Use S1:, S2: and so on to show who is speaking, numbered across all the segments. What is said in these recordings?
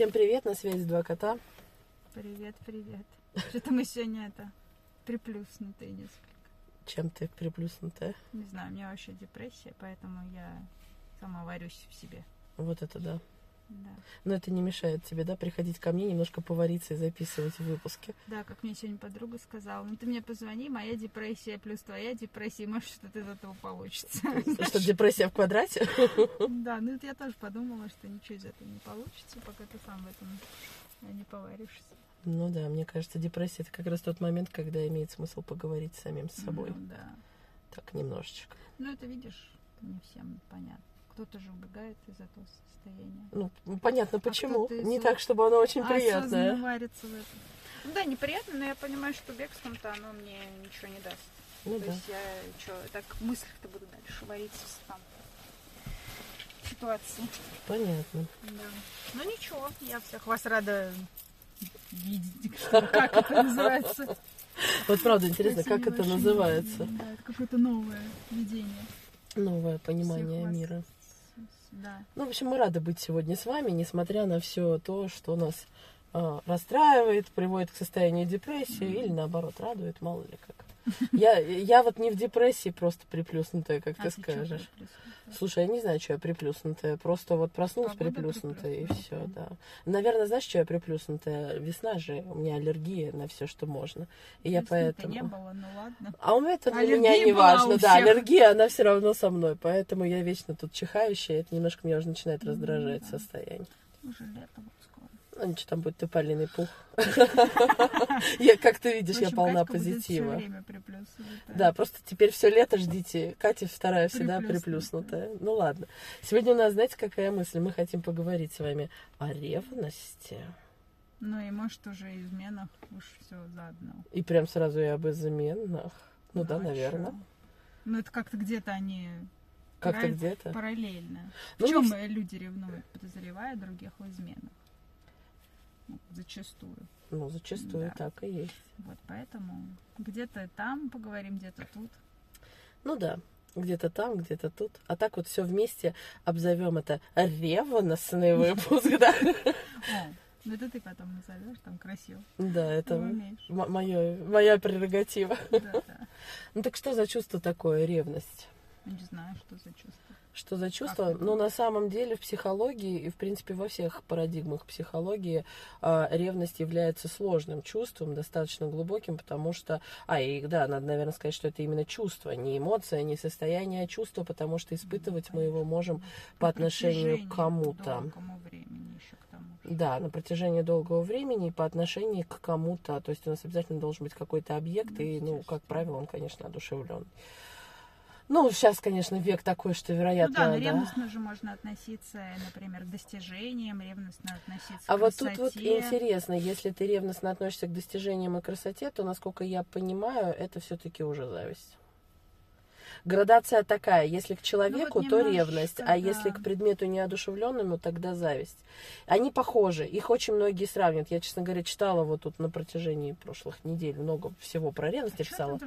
S1: Всем привет, на связи два кота.
S2: Привет, привет. Что-то мы сегодня это приплюснутые несколько.
S1: Чем ты приплюснутая?
S2: Не знаю, у меня вообще депрессия, поэтому я сама варюсь в себе.
S1: Вот это да.
S2: Да.
S1: Но это не мешает тебе, да, приходить ко мне, немножко повариться и записывать выпуски.
S2: Да, как мне сегодня подруга сказала, ну ты мне позвони, моя депрессия плюс твоя депрессия, может что-то из этого получится.
S1: Что, депрессия в квадрате?
S2: Да, ну я тоже подумала, что ничего из этого не получится, пока ты сам в этом не поваришься.
S1: Ну да, мне кажется, депрессия это как раз тот момент, когда имеет смысл поговорить с самим с собой.
S2: Ну, да.
S1: Так, немножечко.
S2: Ну это видишь, не всем понятно. Кто-то же убегает из этого состояния.
S1: Ну, понятно
S2: А
S1: почему.
S2: кто-то
S1: Не так, чтобы оно очень приятное.
S2: Осознанно варится в этом. Ну да, неприятно, но я понимаю, что бегством-то оно мне ничего не даст.
S1: Ну
S2: То
S1: да.
S2: есть я что, так в мыслях-то буду дальше вариться там ситуации.
S1: Понятно.
S2: Да. Ну ничего, я всех вас рада видеть. Как это называется?
S1: Вот правда интересно, как это называется?
S2: Да, это какое-то новое видение.
S1: Новое понимание мира.
S2: Да.
S1: Ну, в общем, мы рады быть сегодня с вами, несмотря на все то, что нас а, расстраивает, приводит к состоянию депрессии или наоборот радует, мало ли как. Я, я вот не в депрессии просто приплюснутая, как
S2: А
S1: ты скажешь. Слушай, я не знаю, что я приплюснутая. Просто вот проснулась
S2: Погода
S1: приплюснутая и все, да. Наверное, знаешь, что я приплюснутая? Весна же, у меня аллергия на все, что можно. И я поэтому.
S2: не было, ну ладно.
S1: А у меня это для меня не важно. Да, аллергия, она все равно со мной. Поэтому я вечно тут чихающая. Это немножко меня уже начинает
S2: Ну
S1: раздражать состояние.
S2: Уже лето
S1: ничего, там будет тополиный пух. Я, как ты видишь, я полна позитива. Да, просто теперь все лето ждите. Катя вторая всегда
S2: Приплюснутая.
S1: Ну ладно. Сегодня у нас, знаете, какая мысль? Мы хотим поговорить с вами о ревности.
S2: Ну и может уже изменах уж все заодно.
S1: И прям сразу и об изменах. Ну да,
S2: а
S1: наверное.
S2: Ну это как-то где-то они
S1: Как-то где-то.
S2: параллельно.
S1: Ну,
S2: в чем
S1: не
S2: люди ревнуют, подозревая других в изменах? Ну, зачастую.
S1: Ну, зачастую
S2: Да.
S1: так и есть.
S2: Вот поэтому где-то там поговорим, где-то тут.
S1: Ну да, где-то там, где-то тут. А так вот все вместе обзовем это ревностный выпуск, да?
S2: Ну это ты потом назовешь, там красиво.
S1: Да, это м- моё- моя прерогатива.
S2: Да, да.
S1: Ну так что за чувство такое ревность?
S2: Ну, Не знаю, что за чувство.
S1: Что за чувство?
S2: ты
S1: Ну, на самом деле, в психологии и, в принципе, во всех парадигмах психологии а, ревность является сложным чувством, достаточно глубоким, потому что... А, и да, надо, наверное, сказать, что это именно чувство, не эмоция, не состояние, а чувство, потому что испытывать мы его можем по
S2: На
S1: отношению к кому-то. Да, на протяжении долгого времени и по отношению к кому-то. То есть у нас обязательно должен быть какой-то объект,
S2: Ну,
S1: и, ну, как правило, он, конечно, одушевлен. Ну, сейчас, конечно, век такой, что,
S2: Ну
S1: вероятно,
S2: да, но
S1: да.
S2: ревностно же можно относиться, например, к достижениям, ревностно относиться
S1: А
S2: к
S1: вот
S2: красоте.
S1: тут вот интересно, если ты ревностно относишься к достижениям и красоте, то, насколько я понимаю, это все-таки уже зависть. Градация такая, если к человеку,
S2: Ну вот
S1: то ревность, а
S2: да.
S1: если к предмету неодушевленному, тогда зависть. Они похожи, их очень многие сравнивают. Я, честно говоря, читала вот тут на протяжении прошлых недель много всего про ревность, я
S2: Чё
S1: писала.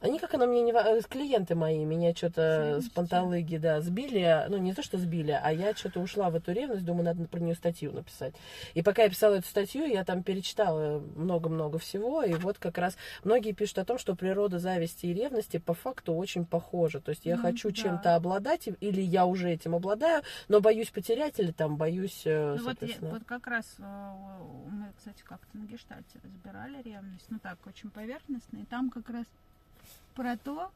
S1: Они как оно мне не... э, Клиенты мои меня что-то с панталыги, да, сбили. Ну, не то, что сбили, а я что-то ушла в эту ревность, думаю, надо про нее статью написать. И пока я писала эту статью, я там перечитала много-много всего, и вот как раз многие пишут о том, что природа зависти и ревности по факту очень похожа. То есть я
S2: Ну,
S1: хочу
S2: да.
S1: чем-то обладать, или я уже этим обладаю, но боюсь потерять, или там боюсь, э,
S2: Ну вот, я-
S1: соответственно...
S2: вот как раз э, мы, кстати, как-то на гештальте разбирали ревность, ну так, очень поверхностно, и там как раз про то,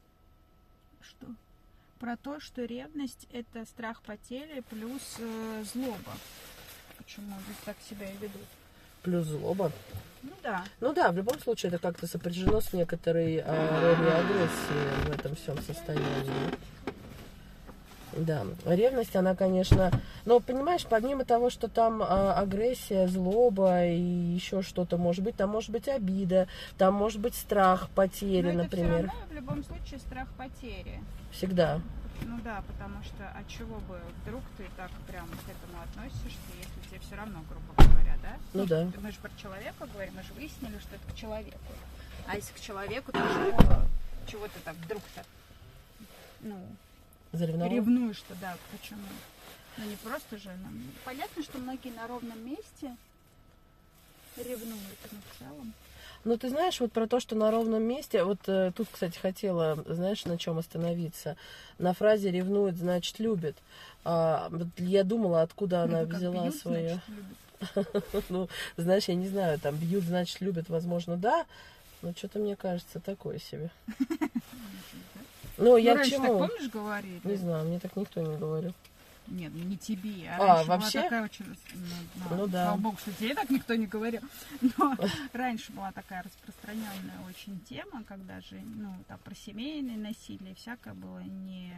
S2: что про то, что ревность это страх потери плюс э, злоба. Почему люди так себя и ведут.
S1: Плюс злоба.
S2: Ну да.
S1: Ну да, в любом случае это как-то сопряжено с некоторой а, ролью агрессии в этом всем состоянии. Да, ревность, она, конечно, но понимаешь, помимо того, что там а, агрессия, злоба и еще что-то может быть, там может быть обида, там может быть страх потери,
S2: Но это
S1: например,
S2: все равно в любом случае страх потери.
S1: всегда.
S2: Ну да, потому что от чего бы вдруг ты так прям к этому относишься, если тебе все равно, грубо говоря, да?
S1: Ну да.
S2: Мы же про человека говорим, мы же выяснили, что это к человеку. А если к человеку, то чего, чего ты так вдруг-то, ну,
S1: Заревновал?
S2: ревнуешь-то, да, почему? Ну не просто же. ну, Понятно, что многие на ровном месте ревнуют, но в целом.
S1: Ну, ты знаешь, вот про то, что на ровном месте, вот э, тут, кстати, хотела, знаешь, на чем остановиться. На фразе ревнует, значит, любит. А, я думала, откуда она
S2: Ну, как
S1: взяла
S2: бьют,
S1: свое. Ну, знаешь, я не знаю, там бьют, значит, любят, возможно, да. Но что-то мне кажется такое себе. Ну,
S2: Ну,
S1: я к
S2: раньше так,
S1: чему?
S2: помнишь, говорили?
S1: Не знаю, мне так никто не говорил.
S2: Нет, ну не тебе. А,
S1: А,
S2: раньше
S1: вообще?
S2: была такая очень... Ну.
S1: Ну да.
S2: Слава богу, что тебе так никто не говорил. Но раньше была такая распространенная очень тема, когда же, ну, там, про семейное насилие всякое было не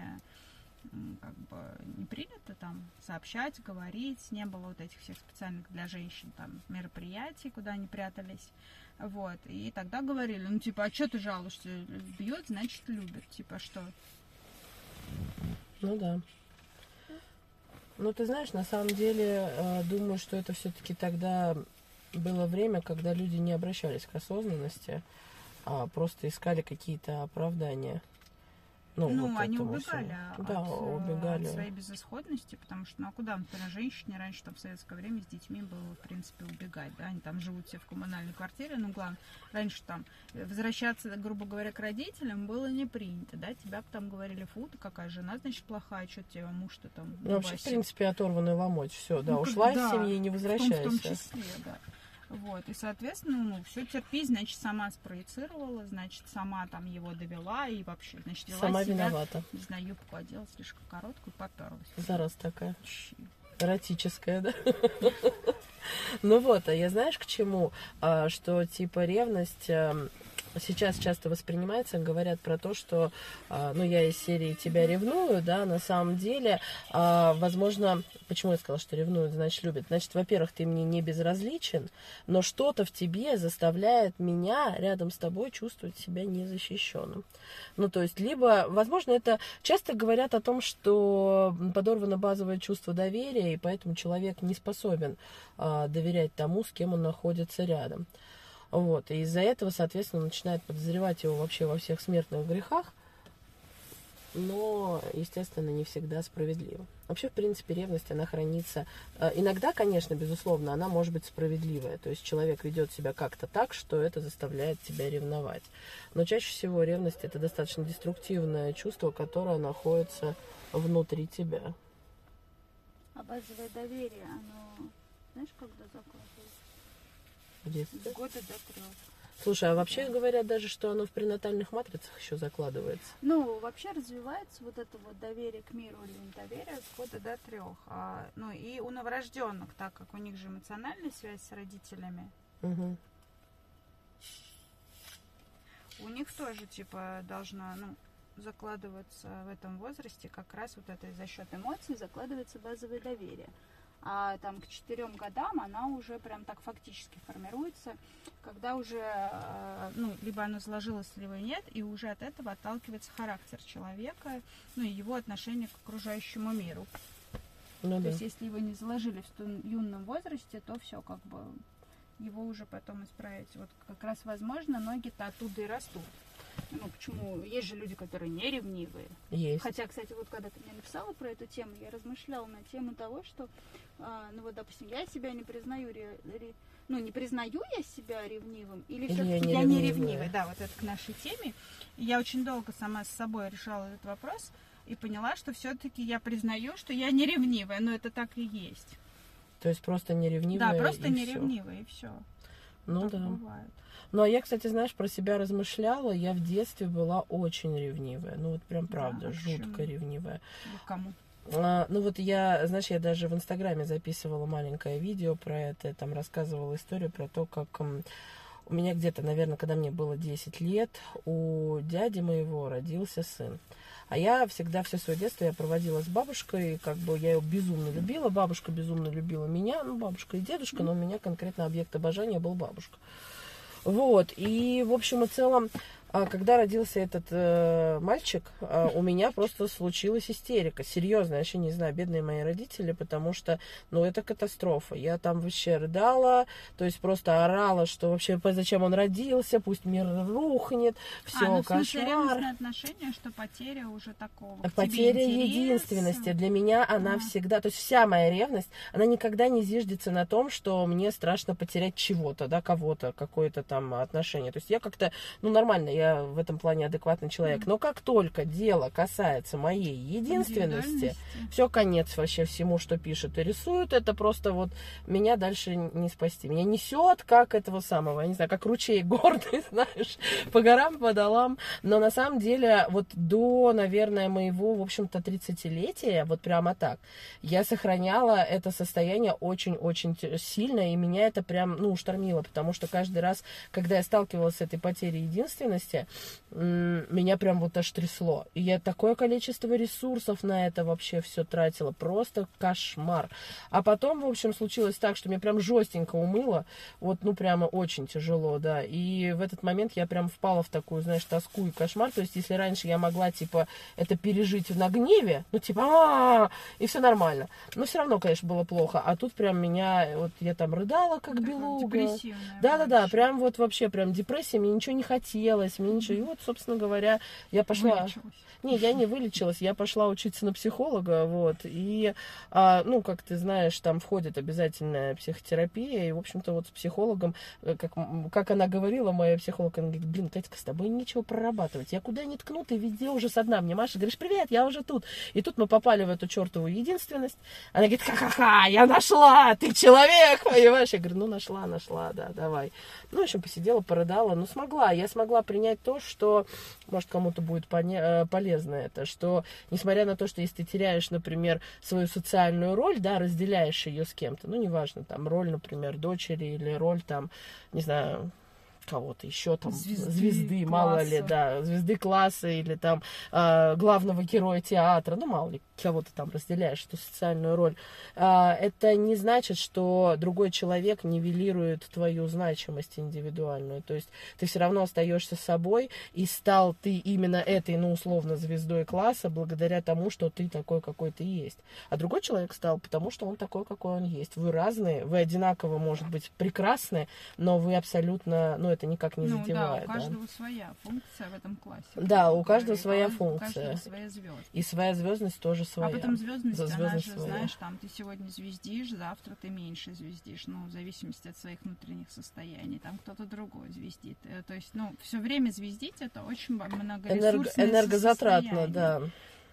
S2: как бы не принято там сообщать, говорить, не было вот этих всех специальных для женщин там мероприятий, куда они прятались, вот, и тогда говорили, ну, типа, а что ты жалуешься, бьет, значит, любит, типа, что,
S1: Ну да. Ну, ты знаешь, на самом деле, э, думаю, что это все-таки тогда было время, когда люди не обращались к осознанности, а просто искали какие-то оправдания. Ну,
S2: Ну,
S1: вот
S2: они убегали
S1: всему.
S2: от,
S1: Да,
S2: э,
S1: убегали.
S2: от своей безысходности, потому что, ну а куда, например, женщине раньше там в советское время с детьми было, в принципе, убегать, да, они там живут все в коммунальной квартире, но главное, раньше там э, возвращаться, грубо говоря, к родителям было не принято, да, тебя бы там говорили, фу, ты какая жена, значит, плохая, что тебе муж-то там
S1: Ну, вообще, в
S2: дубасит».
S1: принципе, оторванный ломочь. Все, да,
S2: Ну,
S1: ушла
S2: да,
S1: из семьи, не
S2: в том, в
S1: возвращайся.
S2: том числе, да. Вот, и, соответственно, ну, все терпи, значит, сама спроецировала, значит, сама там его довела и вообще, значит, вела
S1: Сама
S2: себя
S1: виновата.
S2: не знаю, юбку одела слишком короткую, поперлась.
S1: Зараз такая.
S2: Щи.
S1: Эротическая, да? Ну вот, а я знаешь к чему? А, Что типа ревность эм, сейчас часто воспринимается, говорят про то, что, а, ну, я из серии тебя ревную, да, на самом деле, а, возможно, почему я сказала, что ревнуют, значит, любят? Значит, во-первых, ты мне не безразличен, но что-то в тебе заставляет меня рядом с тобой чувствовать себя незащищенным. Ну, то есть, либо, возможно, это часто говорят о том, что подорвано базовое чувство доверия, и поэтому человек не способен а, доверять тому, с кем он находится рядом. Вот. И из-за этого, соответственно, начинает подозревать его вообще во всех смертных грехах, но, естественно, не всегда справедливо. Вообще, в принципе, ревность, она хранится... э, Иногда, конечно, безусловно, она может быть справедливая. То есть человек ведет себя как-то так, что это заставляет тебя ревновать. Но чаще всего ревность – это достаточно деструктивное чувство, которое находится внутри тебя.
S2: А базовое доверие, оно, знаешь, когда закладывается? С года до трех.
S1: Слушай, а вообще говорят даже, что оно в пренатальных матрицах еще закладывается.
S2: Ну, вообще развивается вот это вот доверие к миру или недоверие с года до трех. А, ну, и у новорожденных, так как у них же эмоциональная связь с родителями,
S1: Угу.
S2: у них тоже, типа, должно, ну, закладываться в этом возрасте как раз вот это за счет эмоций закладывается базовое доверие. А там к четырем годам она уже прям так фактически формируется, когда уже, э, ну, либо оно сложилось, либо нет, и уже от этого отталкивается характер человека, ну, и его отношение к окружающему миру.
S1: Ну
S2: То
S1: да.
S2: есть, если его не заложили в юном возрасте, то все как бы его уже потом исправить. Вот как раз возможно, ноги-то оттуда и растут. Ну, почему? Есть же люди, которые не ревнивые.
S1: Есть.
S2: Хотя, кстати, вот когда ты мне написала про эту тему, я размышляла на тему того, что, а, ну вот, допустим, я себя не признаю, ре- ре- ну, не признаю я себя ревнивым, или,
S1: Или
S2: все-таки
S1: я
S2: я не ревнивая. Да, вот это к нашей теме. Я очень долго сама с собой решала этот вопрос и поняла, что все-таки я признаю, что я не ревнивая, но это так и есть.
S1: То есть просто не ревнивая
S2: да, просто не ревнивая, и все.
S1: Ну
S2: так
S1: да.
S2: бывает.
S1: Ну а я, кстати, знаешь, про себя размышляла. Я в детстве была очень ревнивая. Ну вот прям
S2: Да,
S1: правда,
S2: а
S1: жутко ревнивая.
S2: Ну, Кому?
S1: А, ну вот я, знаешь, я даже в Инстаграме записывала маленькое видео про это, там рассказывала историю про то, как у меня где-то, наверное, когда мне было 10 лет, у дяди моего родился сын. А я всегда все свое детство я проводила с бабушкой, как бы я ее безумно любила, бабушка безумно любила меня, ну, бабушка и дедушка, но у меня конкретно объект обожания был бабушка. Вот, и, в общем и целом, А когда родился этот э, мальчик, э, у меня просто случилась истерика. Серьезно, я вообще не знаю, бедные мои родители, потому что, ну, это катастрофа. Я там вообще рыдала, то есть просто орала, что вообще зачем он родился, пусть мир рухнет, все,
S2: а, ну,
S1: кошмар.
S2: смысле, отношение, что потеря уже такого.
S1: Потеря единственности. Для меня она
S2: А.
S1: всегда, то есть вся моя ревность, она никогда не зиждется на том, что мне страшно потерять чего-то, да, кого-то, какое-то там отношение. То есть я как-то, ну, нормально, я в этом плане адекватный человек. Но как только дело касается моей единственности, все, конец вообще всему, что пишет и рисует, это просто вот меня дальше не спасти. Меня несет как этого самого, я не знаю, как ручей гордый, знаешь, по горам, по долам. Но на самом деле вот до, наверное, моего, в общем-то, 30-летия, вот прямо так, я сохраняла это состояние очень-очень сильно, и меня это прям, ну, штормило, потому что каждый раз, когда я сталкивалась с этой потерей единственности, м, меня прям вот аж трясло. И я такое количество ресурсов на это вообще все тратила, просто кошмар. А потом, в общем, случилось так, что меня прям жестенько умыло, вот, ну, прямо очень тяжело, да. И в этот момент я прям впала в такую, знаешь, тоску и кошмар. То есть, если раньше я могла, типа, это пережить на гневе, ну, типа, а и все нормально. Но все равно, конечно, было плохо. А тут прям меня, вот я там рыдала, как белуга. Да-да-да, прям вот вообще прям депрессия, мне ничего не хотелось, мне ничего. И вот, собственно говоря, я пошла... Не, я не вылечилась, я пошла учиться на психолога, вот, и, а, ну, как ты знаешь, там входит обязательная психотерапия, и, в общем-то, вот с психологом, э, как, как она говорила, моя психолог, она говорит, блин, Катька, с тобой нечего прорабатывать, я куда ни ткну, ты везде уже со дна, мне Маша, говоришь, привет, я уже тут, и тут мы попали в эту чертову единственность, она говорит, ха-ха-ха, я нашла, ты человек, понимаешь, я говорю, ну, нашла, нашла, да, давай, ну, в общем, посидела, порыдала, ну, смогла, я смогла принять то, что, может, кому-то будет поня- э, полезно это, что, несмотря на то, что если ты теряешь, например, свою социальную роль, да, разделяешь ее с кем-то, ну, неважно, там, роль, например, дочери или роль, там, не знаю, кого-то еще там
S2: Звезды
S1: звезды, мало ли, да, звезды класса или там э, главного героя театра, ну мало ли кого ты там разделяешь эту социальную роль. А, это не значит, что другой человек нивелирует твою значимость индивидуальную. То есть ты все равно остаешься собой и стал ты именно этой, ну условно, звездой класса благодаря тому, что ты такой, какой ты есть. А другой человек стал, потому что он такой, какой он есть. Вы разные, вы одинаково, может быть, прекрасны, но вы абсолютно, ну это никак не
S2: Ну да,
S1: задевает.
S2: у
S1: да.
S2: каждого своя функция в этом классе.
S1: Да, у каждого своя
S2: у
S1: функция.
S2: каждого своя звезд.
S1: И своя звездность тоже своя.
S2: А потом звездность,
S1: За
S2: она же,
S1: своя.
S2: знаешь, там ты сегодня звездишь, завтра ты меньше звездишь, ну, в зависимости от своих внутренних состояний. Там кто-то другой звездит. Э, То есть, ну, все время звездить это очень бо-
S1: Энерго-
S2: многоресурсное
S1: энергозатратно, да.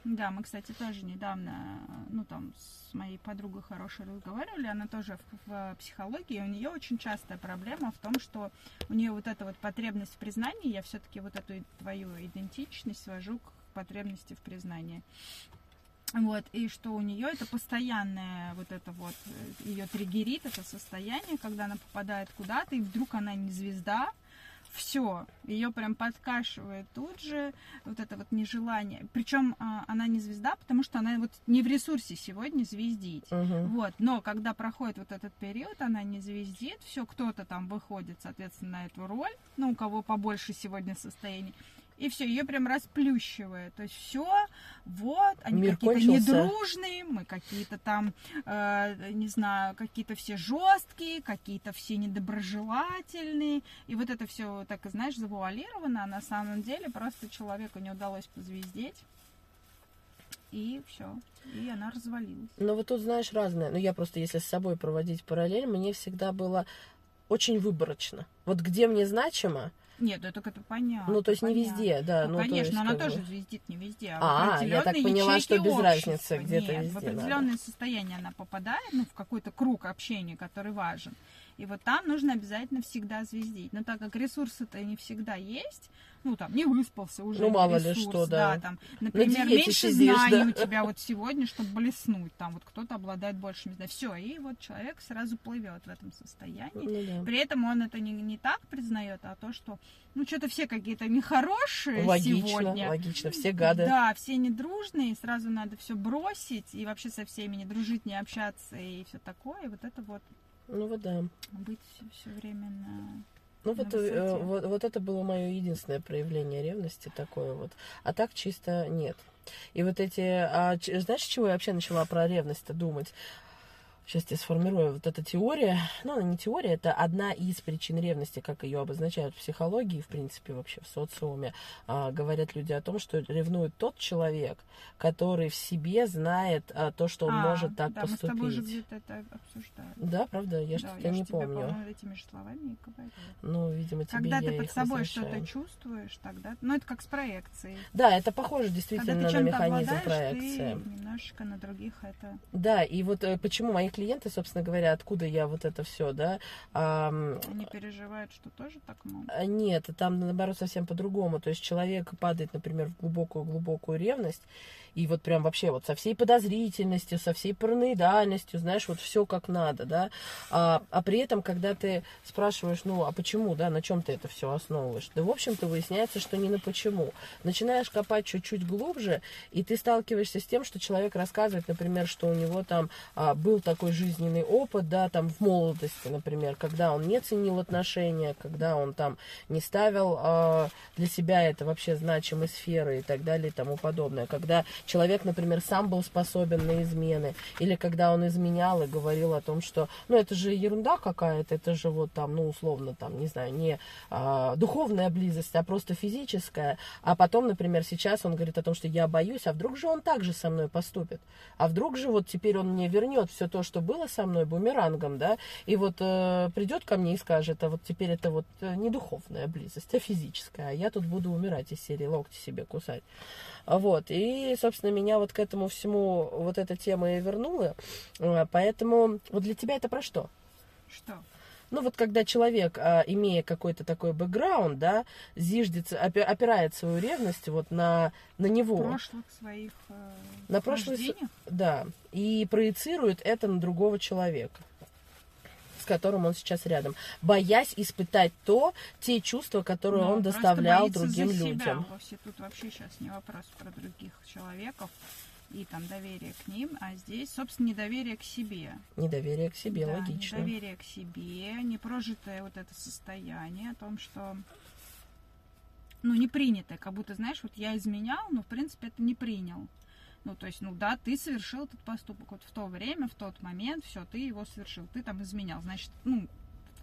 S2: Да, мы, кстати, тоже недавно, ну, там, с моей подругой хорошей разговаривали, она тоже в, в психологии, у нее очень частая проблема в том, что у нее вот эта вот потребность в признании, я все-таки вот эту твою идентичность свожу к потребности в признании. Вот, и что у нее это постоянное вот это вот, ее триггерит, это состояние, когда она попадает куда-то, и вдруг она не звезда, все, ее прям подкашивает тут же, вот это вот нежелание. Причем а, она не звезда, потому что она вот не в ресурсе сегодня звездить.
S1: Мгм.
S2: Вот, но когда проходит вот этот период, она не звездит, все, кто-то там выходит, соответственно, на эту роль, ну, у кого побольше сегодня состояний, и все, ее прям расплющивает. То есть все, вот, они какие-то недружные, мы какие-то там, э, не знаю, какие-то все жесткие, какие-то все недоброжелательные. И вот это все так, знаешь, завуалировано, а на самом деле просто человеку не удалось позвездеть. И все. И она развалилась.
S1: Ну вот тут, знаешь, разное. Ну я просто, если с собой проводить параллель, мне всегда было очень выборочно. Вот где мне значимо,
S2: Нет, это это понятно.
S1: ну то есть не
S2: понятно.
S1: везде, да.
S2: Ну,
S1: то
S2: конечно,
S1: есть,
S2: она тоже
S1: бы.
S2: звездит не везде.
S1: А,
S2: в
S1: я так поняла, что без разницы, где-то везде
S2: в
S1: надо.
S2: определенное состояние она попадает, ну, в какой-то круг общения, который важен. И вот там нужно обязательно всегда звездить. Но так как ресурсы-то не всегда есть, ну, там, не выспался уже.
S1: Ну, мало ли
S2: ресурс,
S1: что, да.
S2: там, например,
S1: диете
S2: меньше
S1: сидишь,
S2: знаний
S1: да.
S2: у тебя вот сегодня, чтобы блеснуть. Там вот кто-то обладает большими знаниями. Все, и вот человек сразу плывет в этом состоянии.
S1: Ну, да.
S2: При этом он это не, не так признает, а то, что ну что-то все какие-то нехорошие
S1: Логично,
S2: сегодня.
S1: логично, все гады.
S2: Да, все недружные, сразу надо все бросить и вообще со всеми не дружить, не общаться и все такое. И вот это вот
S1: Ну вот да.
S2: быть все, время на
S1: Ну вот, э, вот, вот это было мое единственное проявление ревности такое вот. А так чисто нет. И вот эти... А, знаешь, чего я вообще начала про ревность-то думать? Сейчас я сформирую вот эта теория. Ну, она не теория, это одна из причин ревности, как ее обозначают в психологии, в принципе, вообще в социуме. А, говорят люди о том, что ревнует тот человек, который в себе знает а, то, что он а, может так
S2: да,
S1: поступить. Мы с
S2: тобой уже где-то это обсуждали.
S1: Да, правда? Я да, что-то не
S2: тебе,
S1: помню.
S2: этими же словами говорила.
S1: Ну, видимо, тебе
S2: Когда ты под собой что-то чувствуешь, тогда... Ну, это как с проекцией.
S1: Да, это похоже действительно на механизм проекции.
S2: Ты немножечко на других это...
S1: Да, и вот э, почему моих клиенты, собственно говоря, откуда я вот это все, да. А,
S2: Они переживают, что тоже так могут?
S1: А, нет, там наоборот совсем по-другому. То есть человек падает, например, в глубокую-глубокую ревность, и вот прям вообще вот со всей подозрительностью, со всей параноидальностью, знаешь, вот все как надо, да, а, а при этом, когда ты спрашиваешь, ну, а почему, да, на чем ты это все основываешь, да, в общем-то, выясняется, что не на почему. Начинаешь копать чуть-чуть глубже, и ты сталкиваешься с тем, что человек рассказывает, например, что у него там а, был такой жизненный опыт, да, там в молодости, например, когда он не ценил отношения, когда он там не ставил а, для себя это вообще значимой сферы и так далее и тому подобное, когда человек, например, сам был способен на измены, или когда он изменял и говорил о том, что, ну, это же ерунда какая-то, это же вот там, ну, условно, там, не знаю, не а, духовная близость, а просто физическая, а потом, например, сейчас он говорит о том, что я боюсь, а вдруг же он так же со мной поступит, а вдруг же вот теперь он мне вернет все то, что было со мной бумерангом, да, и вот э, придет ко мне и скажет, а вот теперь это вот э, не духовная близость, а физическая, а я тут буду умирать из серии локти себе кусать. Вот. И, собственно, меня вот к этому всему вот эта тема и вернула. А, поэтому вот для тебя это про что?
S2: Что?
S1: Ну вот когда человек, а, имея какой-то такой бэкграунд, да, зиждется, опирает свою ревность вот на, на него.
S2: Прошлых своих э,
S1: на прошлых, да, и проецирует это на другого человека которым он сейчас рядом, боясь испытать то, те чувства, которые Но он доставлял другим людям.
S2: Вовсе тут вообще сейчас не вопрос про других человеков и там доверие к ним, а здесь, собственно, недоверие к себе.
S1: Недоверие к себе, да, логично.
S2: Недоверие к себе, непрожитое вот это состояние о том, что ну, не принятое, как будто, знаешь, вот я изменял, но, в принципе, это не принял. Ну, то есть, ну да, ты совершил этот поступок вот в то время, в тот момент, все, ты его совершил, ты там изменял. Значит, ну,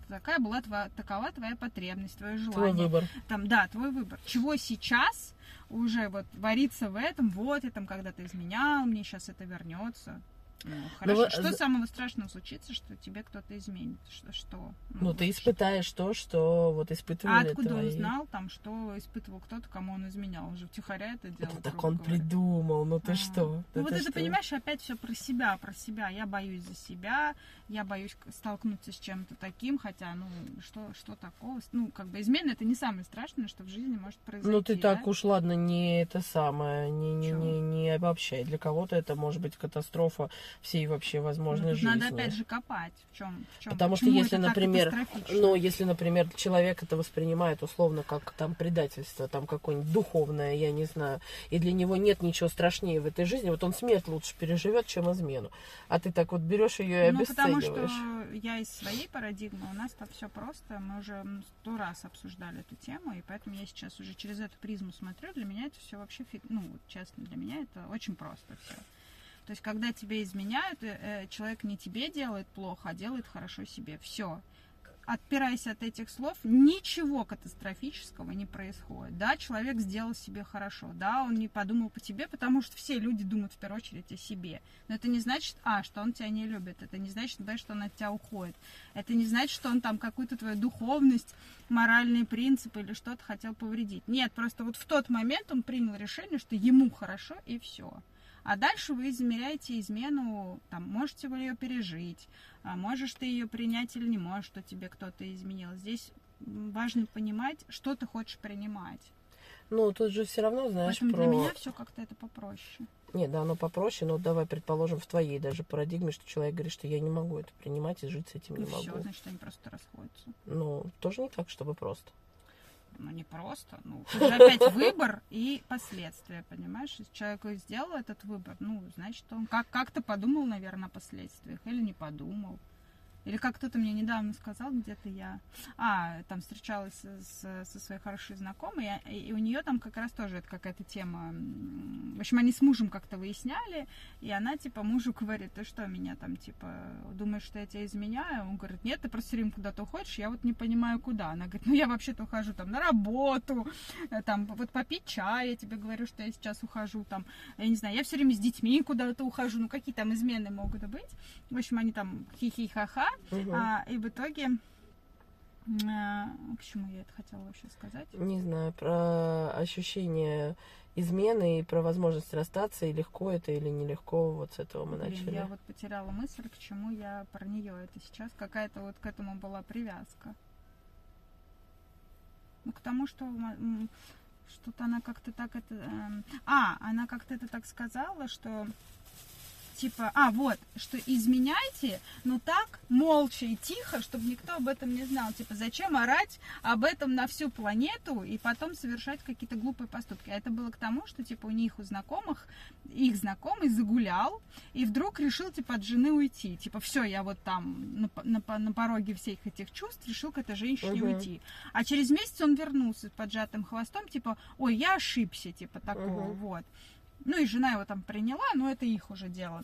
S2: такая была твоя, такова твоя потребность, твое желание.
S1: Твой выбор.
S2: Там, да, твой выбор. Чего сейчас уже вот варится в этом, вот я там когда-то изменял, мне сейчас это вернется. Ну, ну хорошо. Но, что самого страшного случится, что тебе кто-то изменит? Что? что?
S1: Ну, ну ты испытаешь то, что вот испытывали
S2: А откуда
S1: твои...
S2: он знал, там, что испытывал кто-то, кому он изменял? Он же втихаря это делал.
S1: Это так он говоря. придумал, ну ты а. что?
S2: Ну вот это, что? понимаешь, опять все про себя, про себя. Я боюсь за себя, я боюсь столкнуться с чем-то таким, хотя, ну, что, что такого? Ну, как бы измена это не самое страшное, что в жизни может произойти.
S1: Ну ты да? так уж, ладно, не это самое, не, не, не, не обобщай. Для кого-то это может быть катастрофа всей вообще возможной ну, жизни.
S2: Надо опять же копать. В чем, в чем,
S1: Потому что если, например, ну, если, например, человек это воспринимает условно как там предательство, там какое-нибудь духовное, я не знаю, и для него нет ничего страшнее в этой жизни, вот он смерть лучше переживет, чем измену. А ты так вот берешь ее и ну, обесцениваешь.
S2: потому что я из своей парадигмы, у нас там все просто, мы уже сто раз обсуждали эту тему, и поэтому я сейчас уже через эту призму смотрю, для меня это все вообще, фиг, ну, честно, для меня это очень просто все. То есть, когда тебе изменяют, э, э, человек не тебе делает плохо, а делает хорошо себе. Все. Отпираясь от этих слов, ничего катастрофического не происходит. Да, человек сделал себе хорошо, да, он не подумал по тебе, потому что все люди думают в первую очередь о себе. Но это не значит, а, что он тебя не любит, это не значит, б, что он от тебя уходит. Это не значит, что он там какую-то твою духовность, моральные принципы или что-то хотел повредить. Нет, просто вот в тот момент он принял решение, что ему хорошо и все. А дальше вы измеряете измену, там, можете вы ее пережить, а можешь ты ее принять или не можешь, что тебе кто-то изменил. Здесь важно понимать, что ты хочешь принимать.
S1: Ну, тут же все равно, знаешь,
S2: Поэтому про... для меня все как-то это попроще.
S1: Нет, да, оно попроще, но давай предположим в твоей даже парадигме, что человек говорит, что я не могу это принимать и жить с этим не
S2: и
S1: могу.
S2: Все, значит, они просто расходятся.
S1: Ну, тоже не так, чтобы просто
S2: ну не просто, ну уже опять выбор и последствия, понимаешь? Если человек сделал этот выбор, ну, значит, он как- как-то подумал, наверное, о последствиях или не подумал. Или как кто-то мне недавно сказал, где-то я... А, там встречалась с, со своей хорошей знакомой, и, и у нее там как раз тоже это какая-то тема... В общем, они с мужем как-то выясняли, и она, типа, мужу говорит, ты что, меня там, типа, думаешь, что я тебя изменяю? Он говорит, нет, ты просто время куда-то уходишь, я вот не понимаю, куда. Она говорит, ну, я вообще-то ухожу там на работу, э, там, вот попить чай, я тебе говорю, что я сейчас ухожу, там, я не знаю, я все время с детьми куда-то ухожу, ну, какие там измены могут быть. В общем, они там хихи-ха-ха, Угу. А, и в итоге а, к чему я это хотела вообще сказать?
S1: Не знаю, про ощущение измены и про возможность расстаться, и легко это или нелегко, вот с этого мы
S2: Блин,
S1: начали.
S2: Я вот потеряла мысль, к чему я про нее это сейчас. Какая-то вот к этому была привязка. Ну, к тому, что что-то она как-то так это... Э, а, она как-то это так сказала, что типа, а, вот, что изменяйте, но так, молча и тихо, чтобы никто об этом не знал. Типа, зачем орать об этом на всю планету и потом совершать какие-то глупые поступки. А это было к тому, что, типа, у них, у знакомых, их знакомый загулял и вдруг решил, типа, от жены уйти. Типа, все, я вот там на, на, на пороге всех этих чувств решил к этой женщине угу. уйти. А через месяц он вернулся с поджатым хвостом, типа, ой, я ошибся, типа, такого, угу. вот. Ну и жена его там приняла, но это их уже дело.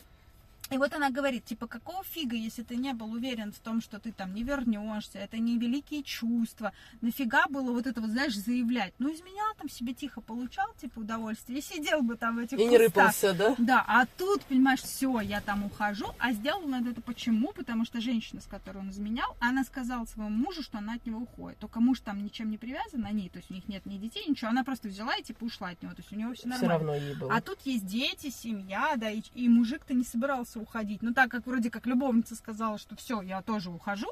S2: И вот она говорит, типа, какого фига, если ты не был уверен в том, что ты там не вернешься, это не великие чувства, нафига было вот это вот, знаешь, заявлять? Ну, изменял там себе тихо, получал, типа, удовольствие, и сидел бы там в этих
S1: И кустах. не рыпался, да?
S2: Да, а тут, понимаешь, все, я там ухожу, а сделал он это почему? Потому что женщина, с которой он изменял, она сказала своему мужу, что она от него уходит. Только муж там ничем не привязан на ней, то есть у них нет ни детей, ничего, она просто взяла и, типа, ушла от него, то есть у него все нормально.
S1: Все равно ей было.
S2: А тут есть дети, семья, да, и, и мужик-то не собирался уходить. Но так как вроде как любовница сказала, что все, я тоже ухожу,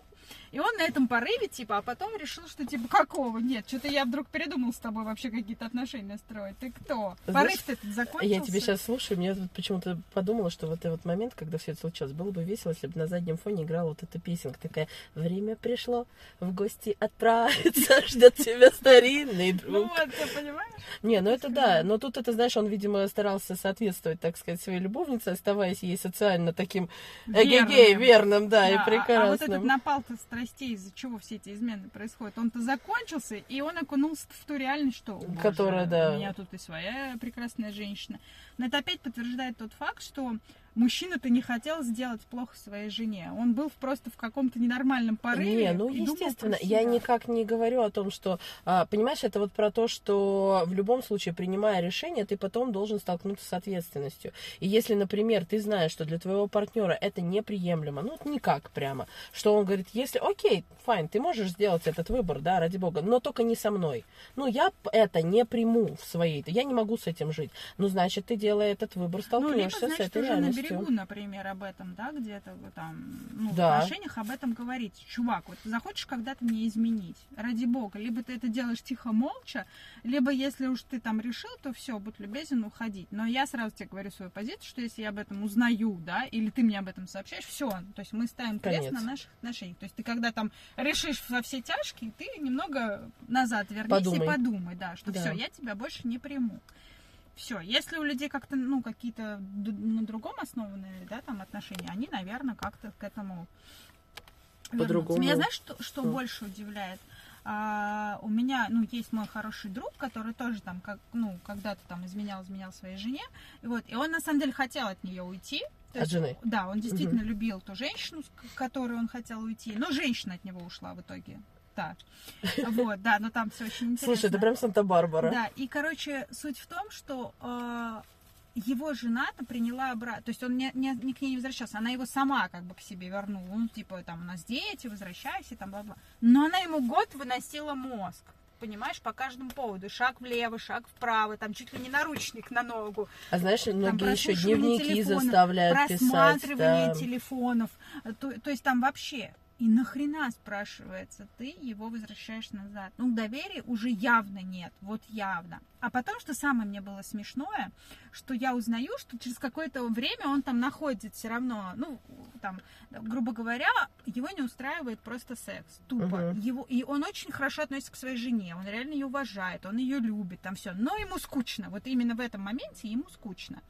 S2: и он на этом порыве, типа, а потом решил, что, типа, какого? Нет, что-то я вдруг передумал с тобой вообще какие-то отношения строить. Ты кто? Порыв-то этот закончился?
S1: Я тебя сейчас слушаю, мне тут почему-то подумала, что вот этот момент, когда все это случилось, было бы весело, если бы на заднем фоне играла вот эта песенка такая «Время пришло в гости отправиться, ждет тебя старинный друг».
S2: Ну вот, ты понимаешь?
S1: Не, ну это да, но тут это, знаешь, он, видимо, старался соответствовать, так сказать, своей любовнице, оставаясь ей социально таким эгегей, верным, да, и прекрасным. А, а вот
S2: этот напал-то страстей, из-за чего все эти измены происходят. Он-то закончился, и он окунулся в ту реальность, что
S1: Которая, да.
S2: у меня тут и своя прекрасная женщина. Но это опять подтверждает тот факт, что мужчина-то не хотел сделать плохо своей жене. Он был просто в каком-то ненормальном порыве.
S1: Не, ну, естественно, я никак не говорю о том, что, а, понимаешь, это вот про то, что в любом случае, принимая решение, ты потом должен столкнуться с ответственностью. И если, например, ты знаешь, что для твоего партнера это неприемлемо, ну, никак прямо, что он говорит, если, окей, файн, ты можешь сделать этот выбор, да, ради бога, но только не со мной. Ну, я это не приму в своей, я не могу с этим жить. Ну, значит, ты делая этот выбор, столкнешься ну, либо, значит, с этой реальностью
S2: берегу, например, об этом, да, где-то там, ну, да. в отношениях об этом говорить. Чувак, вот ты захочешь когда-то мне изменить, ради бога, либо ты это делаешь тихо, молча, либо если уж ты там решил, то все, будь любезен уходить. Но я сразу тебе говорю свою позицию, что если я об этом узнаю, да, или ты мне об этом сообщаешь, все, то есть мы ставим крест Конец. на наших отношениях. То есть ты когда там решишь во все тяжкие, ты немного назад вернись подумай. и подумай, да, что да. все, я тебя больше не приму. Все, если у людей как-то, ну, какие-то на другом основанные, да, там отношения, они, наверное, как-то к этому
S1: по-другому.
S2: Меня знаешь, что, что ну. больше удивляет? А, у меня, ну, есть мой хороший друг, который тоже там, как, ну, когда-то там изменял, изменял своей жене, и вот, и он на самом деле хотел от нее уйти.
S1: от есть, жены?
S2: Да, он действительно угу. любил ту женщину, с которой он хотел уйти, но женщина от него ушла в итоге места. Вот, да, но там все очень интересно.
S1: Слушай, это прям Санта-Барбара.
S2: Да, и, короче, суть в том, что э, его жена-то приняла обратно, то есть он не, не, не к ней не возвращался, она его сама как бы к себе вернула, ну, типа, там, у нас дети, возвращайся, там, бла-бла. Но она ему год выносила мозг понимаешь, по каждому поводу. Шаг влево, шаг вправо, там чуть ли не наручник на ногу.
S1: А знаешь, многие еще дневники телефонов, заставляют писать.
S2: Просматривание да. телефонов. То, то есть там вообще и нахрена, спрашивается, ты его возвращаешь назад? Ну, доверия уже явно нет, вот явно. А потом, что самое мне было смешное, что я узнаю, что через какое-то время он там находит все равно, ну, там, грубо говоря, его не устраивает просто секс, тупо. Угу. Его, и он очень хорошо относится к своей жене, он реально ее уважает, он ее любит, там все. Но ему скучно, вот именно в этом моменте ему скучно.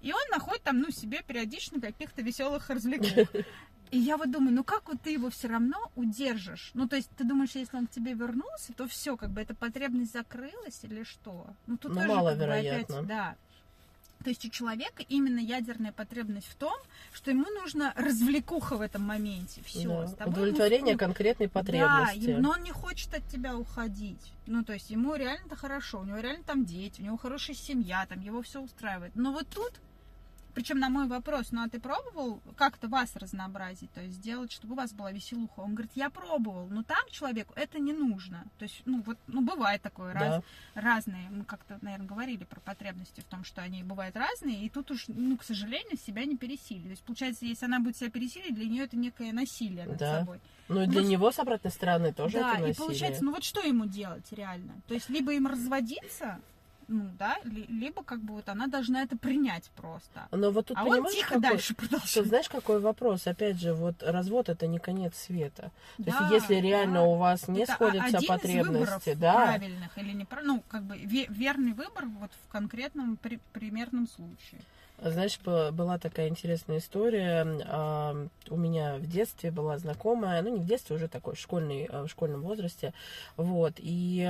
S2: И он находит там, ну, себе периодично каких-то веселых развлеков. И я вот думаю, ну как вот ты его все равно удержишь? Ну, то есть ты думаешь, если он к тебе вернулся, то все, как бы эта потребность закрылась или что? Ну, тут
S1: Ну,
S2: тоже как бы
S1: маловероятно.
S2: опять, да. То есть у человека именно ядерная потребность в том, что ему нужно развлекуха в этом моменте. Все.
S1: Да. Удовлетворение конкретной потребности.
S2: Да, но он не хочет от тебя уходить. Ну, то есть ему реально-то хорошо, у него реально там дети, у него хорошая семья, там его все устраивает. Но вот тут, причем на мой вопрос, ну а ты пробовал как-то вас разнообразить, то есть сделать, чтобы у вас была веселуха? Он говорит, я пробовал, но там человеку это не нужно. То есть, ну вот, ну бывает такое, раз,
S1: Да.
S2: разные, мы как-то, наверное, говорили про потребности в том, что они бывают разные, и тут уж, ну, к сожалению, себя не пересилит. То есть, получается, если она будет себя пересилить, для нее это некое насилие над
S1: Да.
S2: собой.
S1: Ну и для
S2: Вот-
S1: него с обратной стороны тоже
S2: да,
S1: это
S2: и
S1: насилие.
S2: получается, ну вот что ему делать реально? То есть либо им разводиться, ну да, ли- либо как бы вот она должна это принять просто.
S1: Но вот тут
S2: а он
S1: понимаешь,
S2: тихо
S1: какой-
S2: дальше
S1: Тут
S2: продолжает.
S1: знаешь, какой вопрос? Опять же, вот развод это не конец света. То
S2: Да,
S1: есть, если реально
S2: да.
S1: у вас не
S2: Это
S1: сходятся
S2: один из
S1: потребности,
S2: выборов
S1: да,
S2: правильных или не ну как бы ве- верный выбор вот в конкретном при- примерном случае.
S1: Знаешь, была такая интересная история. а, У меня в детстве была знакомая, ну не в детстве, уже такой школьный, а, в школьном возрасте. Вот. И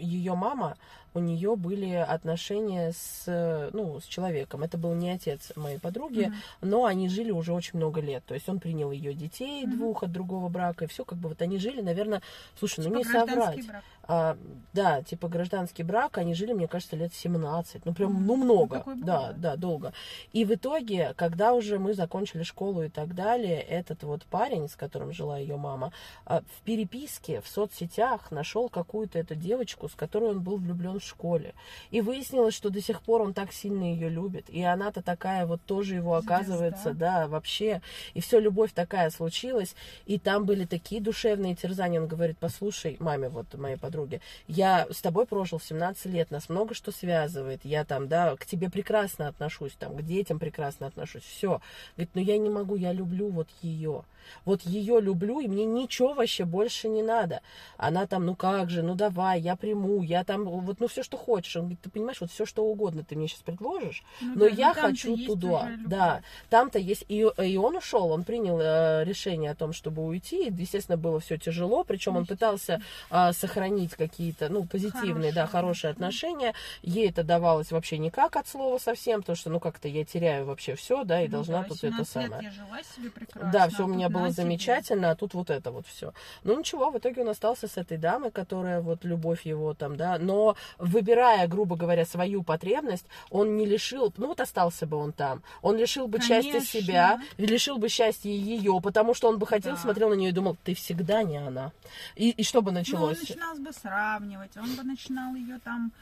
S1: ее мама, у нее были отношения с, ну, с человеком. Это был не отец моей подруги,
S2: Мгм.
S1: но они жили уже очень много лет. То есть он принял ее детей
S2: Мгм.
S1: двух от другого брака, и все как бы вот они жили, наверное, слушай, ну
S2: Типа
S1: не
S2: гражданский
S1: соврать.
S2: брак.
S1: А, да, типа гражданский брак, они жили, мне кажется, лет 17. Ну, прям,
S2: Мгм.
S1: ну,
S2: Ну,
S1: много.
S2: такое
S1: да, да, долго. И в итоге, когда уже мы закончили школу и так далее, этот вот парень, с которым жила ее мама, а, в переписке, в соцсетях нашел какую-то эту девочку, с которой он был влюблен в школе. И выяснилось, что до сих пор он так сильно ее любит. И она-то такая вот тоже его
S2: Звезда.
S1: оказывается, да, вообще. И все, любовь такая случилась. И там были такие душевные терзания. Он говорит, послушай, маме вот моей подруге, я с тобой прожил 17 лет, нас много что связывает. Я там, да, к тебе прекрасно отношусь, там, к детям прекрасно отношусь. Все. Говорит, но я не могу, я люблю вот ее. Вот ее люблю, и мне ничего вообще больше не надо. Она там, ну как же, ну давай, я приму, я там, вот, ну все, что хочешь. Он говорит, ты понимаешь, вот все, что угодно ты мне сейчас предложишь,
S2: Ну
S1: но
S2: да,
S1: я
S2: там-то
S1: хочу туда. Да, там-то есть. И, и он ушел, он принял э, решение о том, чтобы уйти. И, естественно, было все тяжело. Причем он пытался а, сохранить какие-то, ну, позитивные, да,
S2: Хорошие
S1: хорошие отношения. Ей это давалось вообще никак от слова совсем, потому что, ну, как-то я теряю вообще все, да, и
S2: Ну
S1: должна
S2: да,
S1: тут это
S2: 17 лет
S1: самое.
S2: я жила себе прекрасно.
S1: Да,
S2: а
S1: все у
S2: тут
S1: меня было
S2: тебе.
S1: замечательно, а тут вот это вот все. Ну ничего, в итоге он остался с этой дамой, которая вот любовь его там, да, но выбирая, грубо говоря, свою потребность, он не лишил, ну вот остался бы он там, он лишил бы счастья
S2: Конечно.
S1: себя, лишил бы счастья ее, потому что он бы ходил,
S2: Да.
S1: смотрел на нее и думал, ты всегда не она. И, и что бы
S2: Ну, он
S1: началось?
S2: начинал бы сравнивать, он бы начинал ее там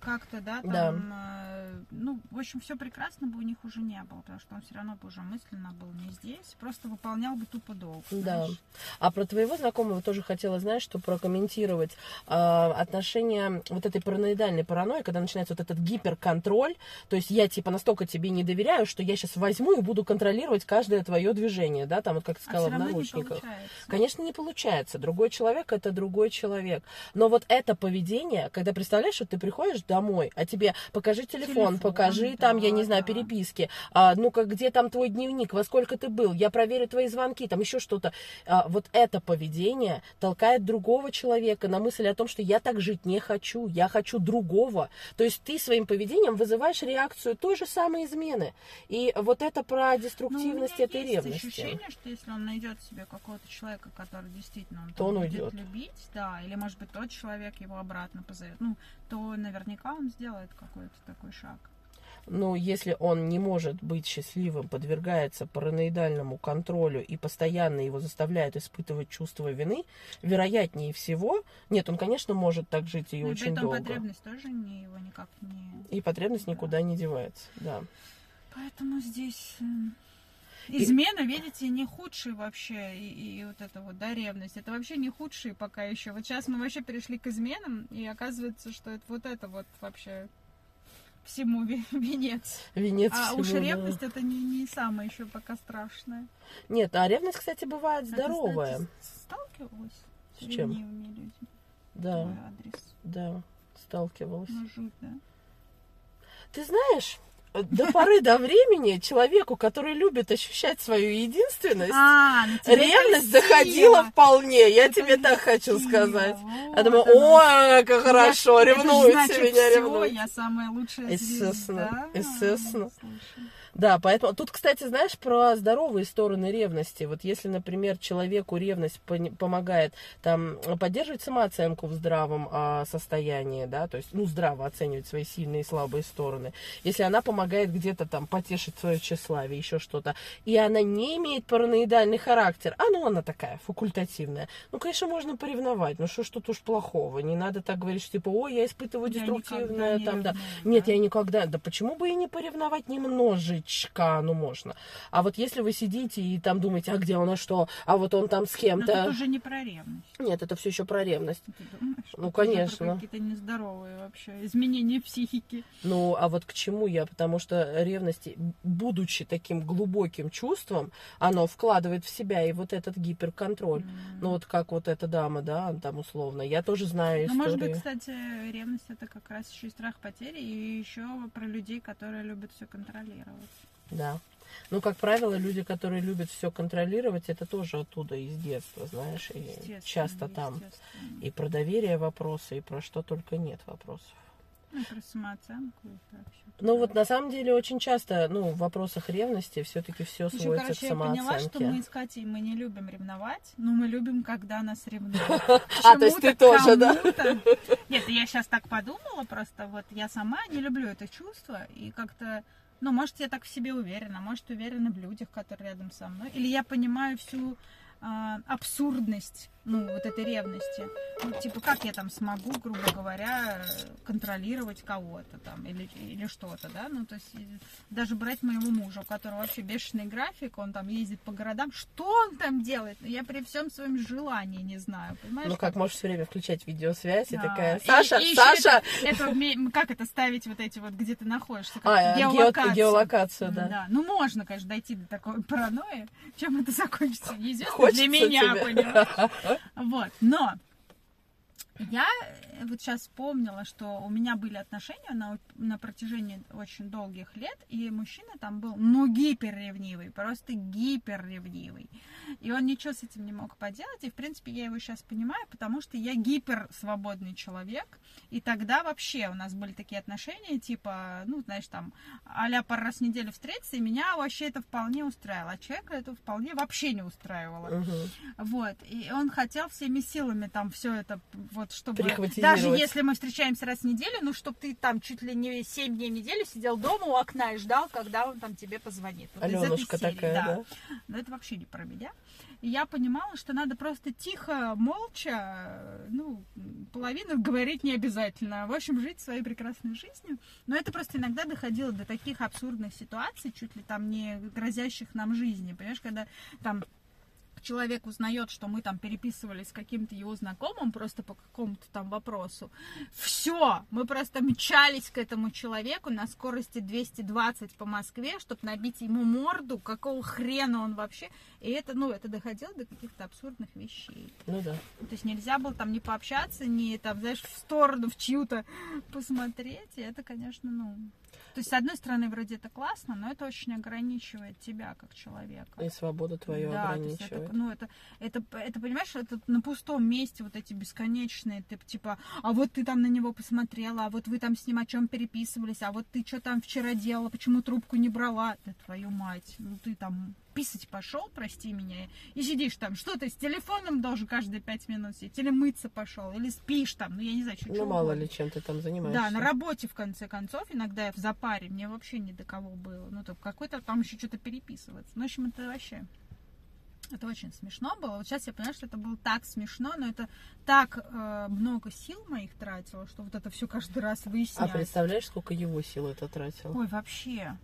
S2: как-то, да, там,
S1: Да.
S2: э, ну, в общем, все прекрасно бы у них уже не было, потому что он все равно бы уже мысленно был не здесь, просто выполнял бы тупо долг.
S1: Да.
S2: знаешь.
S1: А про твоего знакомого тоже хотела, знаешь, что прокомментировать а, отношения вот этой параноидальной паранойи, когда начинается вот этот гиперконтроль, то есть я типа настолько тебе не доверяю, что я сейчас возьму и буду контролировать каждое твое движение, да, там вот как ты
S2: А
S1: сказала
S2: все
S1: в
S2: не
S1: наручниках.
S2: получается.
S1: Конечно, не получается. Другой человек это другой человек. Но вот это поведение, когда представляешь, что ты приходишь домой, а тебе покажи телефон,
S2: Телефон,
S1: покажи там, я не знаю,
S2: да.
S1: переписки, а, ну-ка, где там твой дневник, во сколько ты был, я проверю твои звонки, там еще что-то. А, вот это поведение толкает другого человека на мысль о том, что я так жить не хочу, я хочу другого. То есть ты своим поведением вызываешь реакцию той же самой измены. И вот это про
S2: Ну,
S1: деструктивность
S2: меня
S1: этой
S2: есть
S1: ревности.
S2: ощущение, что если он найдет себе какого-то человека, который действительно он
S1: То он
S2: будет
S1: уйдет.
S2: любить, да, или может быть тот человек его обратно позовет, ну, то наверняка он сделает какой-то такой шаг.
S1: Ну, если он не может быть счастливым, подвергается параноидальному контролю и постоянно его заставляет испытывать чувство вины, вероятнее всего, нет, он, конечно, может так жить и
S2: Ну,
S1: очень
S2: при этом
S1: долго.
S2: потребность тоже не, его никак не...
S1: И потребность никуда не девается, да.
S2: Поэтому здесь... Измена, видите, не худший вообще, и, и вот это вот, да, ревность, это вообще не худший пока еще. Вот сейчас мы вообще перешли к изменам, и оказывается, что это вот это вот вообще всему ве- венец.
S1: Венец
S2: А
S1: всего,
S2: уж
S1: да.
S2: ревность это не, не самое еще пока страшное.
S1: Нет, а ревность, кстати, бывает
S2: А
S1: здоровая.
S2: кстати, сталкивалась с,
S1: С чем?
S2: ревнивыми людьми?
S1: Да,
S2: адрес.
S1: да, сталкивалась.
S2: Ну, жуть, да?
S1: Ты знаешь, до поры до времени человеку, который любит ощущать свою единственность,
S2: А, ну это
S1: заходила
S2: сила.
S1: вполне. Я
S2: Это
S1: тебе так хочу сказать.
S2: Вот
S1: Я думаю, ой, как хорошо, ревнуете меня, ревнуете.
S2: я самая лучшая
S1: Естественно,
S2: звезда.
S1: естественно.
S2: Слушай.
S1: Да, поэтому тут, кстати, знаешь, про здоровые стороны ревности. Вот если, например, человеку ревность помогает там поддерживать самооценку в здравом а, состоянии, да, то есть, ну, здраво оценивать свои сильные и слабые стороны. Если она помогает где-то там потешить свое тщеславие, еще что-то, и она не имеет параноидальный характер, а ну она такая, факультативная, ну, конечно, можно поревновать, ну, что ж тут уж плохого, не надо так говорить, что типа, ой, я испытываю
S2: Я
S1: деструктивное,
S2: не
S1: там, да. Нет,
S2: да.
S1: я никогда. Да почему бы и не поревновать немножечко, ну можно. А вот если вы сидите и там думаете, а где у нас что, а вот он там с кем-то.
S2: тут уже не про ревность.
S1: Нет, это все еще про ревность.
S2: Ты думаешь?
S1: Ну,
S2: Это
S1: конечно.
S2: Какие-то нездоровые вообще изменения психики.
S1: Ну, а вот к чему я? Потому что ревность, будучи таким глубоким чувством, оно вкладывает в себя и вот этот гиперконтроль. Ну, вот как вот эта дама, да, там условно. Я тоже знаю
S2: Ну,
S1: историю.
S2: может быть, кстати, ревность это как раз еще и страх потери, и еще про людей, которые любят все контролировать.
S1: Да. Ну, как правило, люди, которые любят все контролировать, это тоже оттуда из детства, знаешь, и часто там. И про доверие вопросы, и про что только нет вопросов.
S2: Ну, и про самооценку. И всё
S1: Ну вот на самом деле очень часто, ну, в вопросах ревности все-таки все
S2: Еще,
S1: сводится
S2: короче,
S1: к
S2: я поняла, что
S1: самооценке.
S2: мы с Катей мы не любим ревновать, но мы любим, когда нас ревнуют.
S1: А, то есть ты тоже, да?
S2: Нет, я сейчас так подумала, просто вот я сама не люблю это чувство, и как-то, ну, может, я так в себе уверена, может, уверена в людях, которые рядом со мной, или я понимаю всю а, абсурдность, ну, вот этой ревности. Ну, типа, как я там смогу, грубо говоря, контролировать кого-то там или, или что-то, да? Ну, то есть и даже брать моего мужа, у которого вообще бешеный график, он там ездит по городам, что он там делает? Ну, я при всем своем желании не знаю, понимаешь?
S1: Ну как можешь все время включать видеосвязь и
S2: Да.
S1: такая,
S2: И-
S1: Саша,
S2: и ещё
S1: Саша!
S2: Это, уме- как это ставить вот эти вот, где ты находишься, как
S1: А, гео-
S2: геолокацию.
S1: геолокацию,
S2: М,
S1: да.
S2: Ну, можно, конечно, дойти до такой паранойи. Чем это закончится, неизвестно
S1: Хочется
S2: для меня,
S1: тебе.
S2: понимаешь? Вот, но я э, вот сейчас вспомнила, что у меня были отношения на, на протяжении очень долгих лет, и мужчина там был, ну, гиперревнивый, просто гиперревнивый. И он ничего с этим не мог поделать, и, в принципе, я его сейчас понимаю, потому что я гиперсвободный человек, и тогда вообще у нас были такие отношения, типа, ну, знаешь, там, а-ля пару раз в неделю встретиться, и меня вообще это вполне устраивало, а человека это вполне вообще не устраивало.
S1: Мгм.
S2: Вот, и он хотел всеми силами там все это, вот, чтобы...
S1: Перехватизировать.
S2: Даже если мы встречаемся раз в неделю, ну, чтобы ты там чуть ли не 7 дней в неделю сидел дома у окна и ждал, когда он там тебе позвонит. Вот
S1: Аленушка
S2: серии,
S1: такая, да?
S2: Но это вообще не про меня. И я понимала, что надо просто тихо, молча, ну, половину говорить не обязательно. В общем, жить своей прекрасной жизнью. Но это просто иногда доходило до таких абсурдных ситуаций, чуть ли там не грозящих нам жизни. Понимаешь, когда там человек узнает, что мы там переписывались с каким-то его знакомым просто по какому-то там вопросу, все, мы просто мчались к этому человеку на скорости 220 по Москве, чтобы набить ему морду, какого хрена он вообще. И это, ну, это доходило до каких-то абсурдных вещей.
S1: Ну да.
S2: То есть нельзя было там не пообщаться, не там, знаешь, в сторону, в чью-то посмотреть. И это, конечно, ну... То есть, с одной стороны, вроде это классно, но это очень ограничивает тебя как человека.
S1: И свободу твою
S2: Да, то есть это,
S1: ограничивает.
S2: ну, это, это, это, понимаешь, это на пустом месте вот эти бесконечные, ты, типа, а вот ты там на него посмотрела, а вот вы там с ним о чем переписывались, а вот ты что там вчера делала, почему трубку не брала? Да твою мать, ну ты там писать пошел, прости меня, и сидишь там, что ты с телефоном должен каждые пять минут сидеть, или мыться пошел, или спишь там, ну я не знаю, что
S1: Ну мало ли чем ты там занимаешься.
S2: да, на работе, в конце концов, иногда я в запаре, мне вообще не до кого было. Ну, то какой-то там еще что-то переписываться. Ну, в общем, это вообще... Это очень смешно было. Вот сейчас я понимаю, что это было так смешно, но это так э, много сил моих тратило, что вот это все каждый раз
S1: А
S2: выяснять.
S1: представляешь, сколько его сил это тратил?
S2: Ой, вообще.